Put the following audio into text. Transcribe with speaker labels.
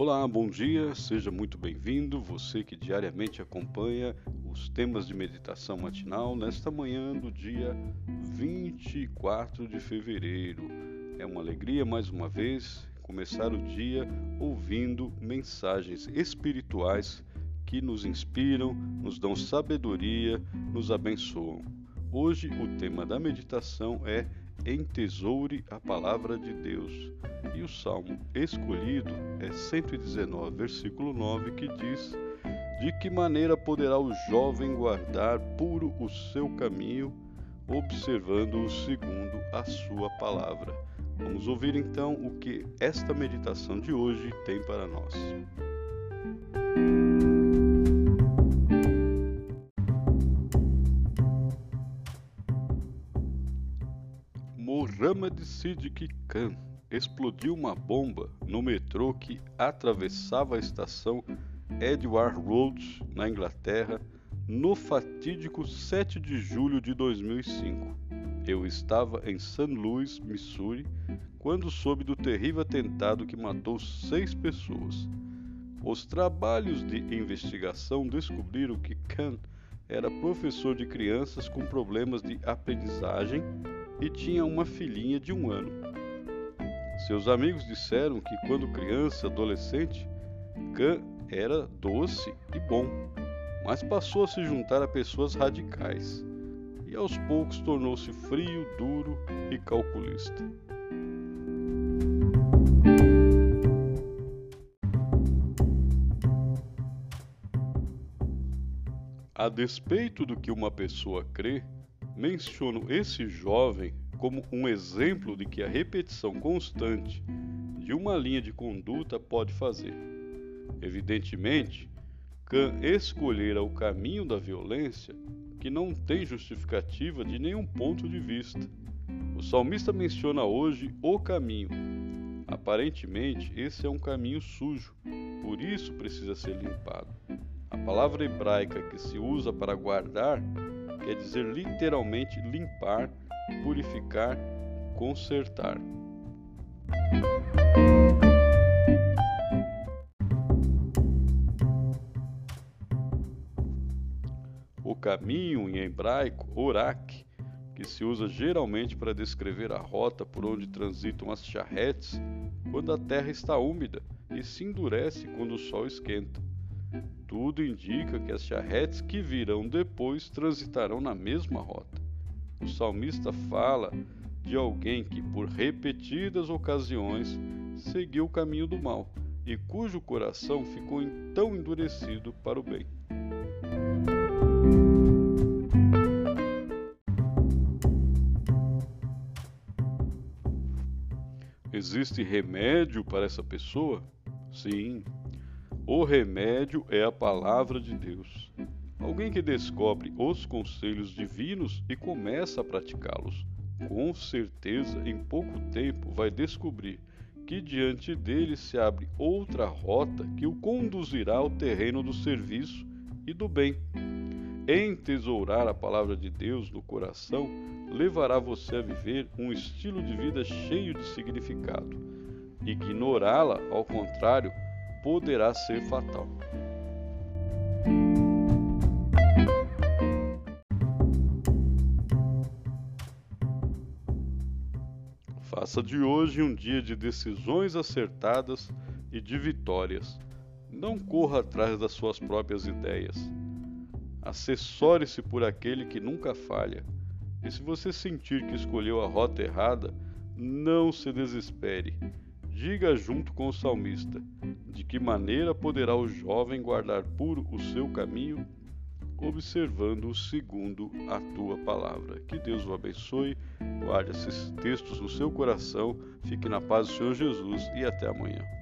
Speaker 1: Olá, bom dia, seja muito bem-vindo, você que diariamente acompanha os temas de meditação matinal nesta manhã do dia 24 de fevereiro. É uma alegria mais uma vez começar o dia ouvindo mensagens espirituais que nos inspiram, nos dão sabedoria, nos abençoam. Hoje o tema da meditação é Entesoure a palavra de Deus. E o salmo escolhido é 119, versículo 9, que diz: De que maneira poderá o jovem guardar puro o seu caminho, observando-o segundo a sua palavra? Vamos ouvir então o que esta meditação de hoje tem para nós. Mohammad Siddiq Khan explodiu uma bomba no metrô que atravessava a estação Edward Road, na Inglaterra, no fatídico 7 de julho de 2005. Eu estava em St. Louis, Missouri, quando soube do terrível atentado que matou seis pessoas. Os trabalhos de investigação descobriram que Khan era professor de crianças com problemas de aprendizagem e tinha uma filhinha de um ano. Seus amigos disseram que, quando criança adolescente, Khan era doce e bom, mas passou a se juntar a pessoas radicais e aos poucos tornou-se frio, duro e calculista. A despeito do que uma pessoa crê, menciono esse jovem como um exemplo de que a repetição constante de uma linha de conduta pode fazer. Evidentemente, Khan escolhera o caminho da violência que não tem justificativa de nenhum ponto de vista. O salmista menciona hoje o caminho. Aparentemente, esse é um caminho sujo, por isso precisa ser limpado. A palavra hebraica que se usa para guardar quer dizer literalmente limpar, purificar, consertar. O caminho em hebraico, orak, que se usa geralmente para descrever a rota por onde transitam as charretes quando a terra está úmida e se endurece quando o sol esquenta. Tudo indica que as charretes que virão depois transitarão na mesma rota. O salmista fala de alguém que, por repetidas ocasiões, seguiu o caminho do mal e cujo coração ficou tão endurecido para o bem. Existe remédio para essa pessoa? Sim, o remédio é a palavra de Deus. Alguém que descobre os conselhos divinos e começa a praticá-los, com certeza em pouco tempo vai descobrir que diante dele se abre outra rota que o conduzirá ao terreno do serviço e do bem. Entesourar a palavra de Deus no coração levará você a viver um estilo de vida cheio de significado. Ignorá-la, ao contrário, poderá ser fatal. Faça de hoje um dia de decisões acertadas e de vitórias. Não corra atrás das suas próprias ideias. Assessore-se por aquele que nunca falha. E se você sentir que escolheu a rota errada, não se desespere. Diga junto com o salmista: de que maneira poderá o jovem guardar puro o seu caminho, observando-o segundo a tua palavra? Que Deus o abençoe, guarde esses textos no seu coração, fique na paz do Senhor Jesus e até amanhã.